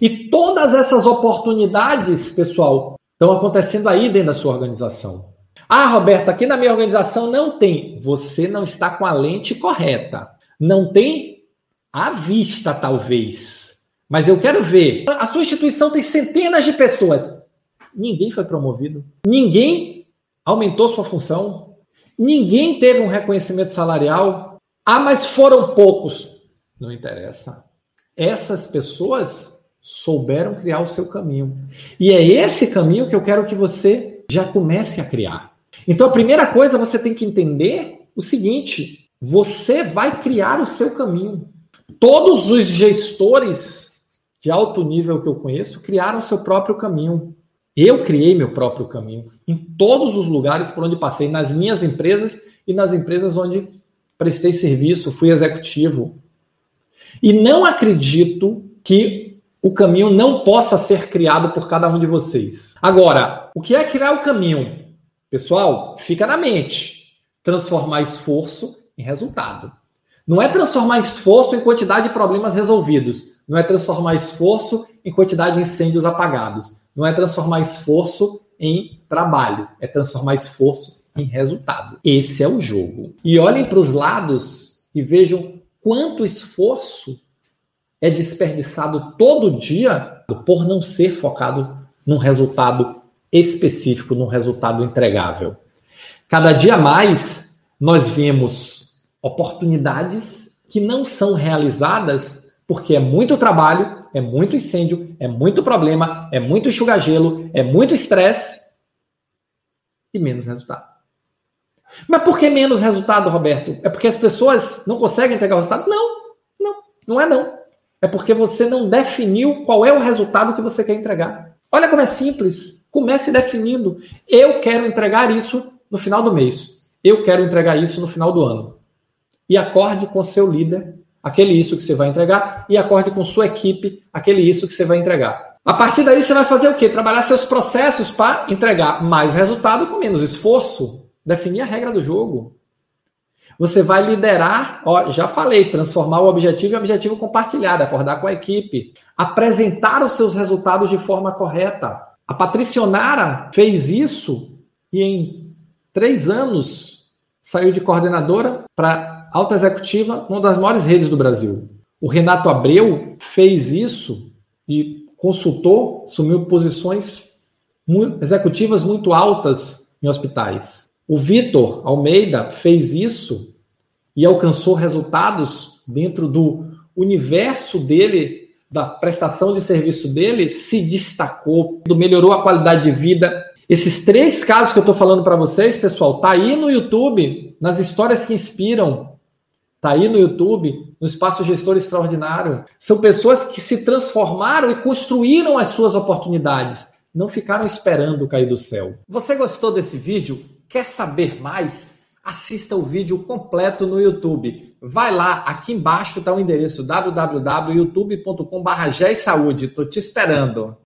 E todas essas oportunidades, pessoal, estão acontecendo aí dentro da sua organização. Ah, Roberto, aqui na minha organização não tem. Você não está com a lente correta. Não tem à vista, talvez. Mas eu quero ver. A sua instituição tem centenas de pessoas. Ninguém foi promovido. Ninguém aumentou sua função. Ninguém teve um reconhecimento salarial. Ah, mas foram poucos. Não interessa. Essas pessoas souberam criar o seu caminho. E é esse caminho que eu quero que você já comece a criar. Então, a primeira coisa você tem que entender o seguinte: você vai criar o seu caminho. Todos os gestores de alto nível que eu conheço criaram seu próprio caminho. Eu criei meu próprio caminho em todos os lugares por onde passei, nas minhas empresas e nas empresas onde prestei serviço, fui executivo. E não acredito que o caminho não possa ser criado por cada um de vocês. Agora, o que é criar o caminho? Pessoal, fica na mente. Transformar esforço em resultado. Não é transformar esforço em quantidade de problemas resolvidos. Não é transformar esforço em quantidade de incêndios apagados. Não é transformar esforço em trabalho. É transformar esforço em resultado. Esse é o jogo. E olhem para os lados e vejam quanto esforço é desperdiçado todo dia por não ser focado num resultado específico, num resultado entregável. Cada dia mais nós vemos oportunidades que não são realizadas porque é muito trabalho, é muito incêndio, é muito problema, é muito enxugar-gelo, é muito estresse e menos resultado. Mas por que menos resultado, Roberto? É porque as pessoas não conseguem entregar o resultado? Não, não, não é não. É porque você não definiu qual é o resultado que você quer entregar. Olha como é simples. Comece definindo. Eu quero entregar isso no final do mês. Eu quero entregar isso no final do ano. E acorde com seu líder aquele isso que você vai entregar e acorde com sua equipe aquele isso que você vai entregar. A partir daí você vai fazer o quê? Trabalhar seus processos para entregar mais resultado com menos esforço. Definir a regra do jogo. Você vai liderar, ó, já falei, transformar o objetivo em objetivo compartilhado, acordar com a equipe, apresentar os seus resultados de forma correta. A Patricionara fez isso e em três anos saiu de coordenadora para alta executiva, uma das maiores redes do Brasil. O Renato Abreu fez isso e consultou, assumiu posições executivas muito altas em hospitais. O Vitor Almeida fez isso e alcançou resultados dentro do universo dele, da prestação de serviço dele, se destacou, melhorou a qualidade de vida. Esses três casos que eu estou falando para vocês, pessoal, tá aí no YouTube, nas histórias que inspiram. Tá aí no YouTube, no Espaço Gestor Extraordinário. São pessoas que se transformaram e construíram as suas oportunidades. Não ficaram esperando cair do céu. Você gostou desse vídeo? Quer saber mais? Assista o vídeo completo no YouTube. Vai lá, aqui embaixo está o endereço www.youtube.com.br. Estou te esperando.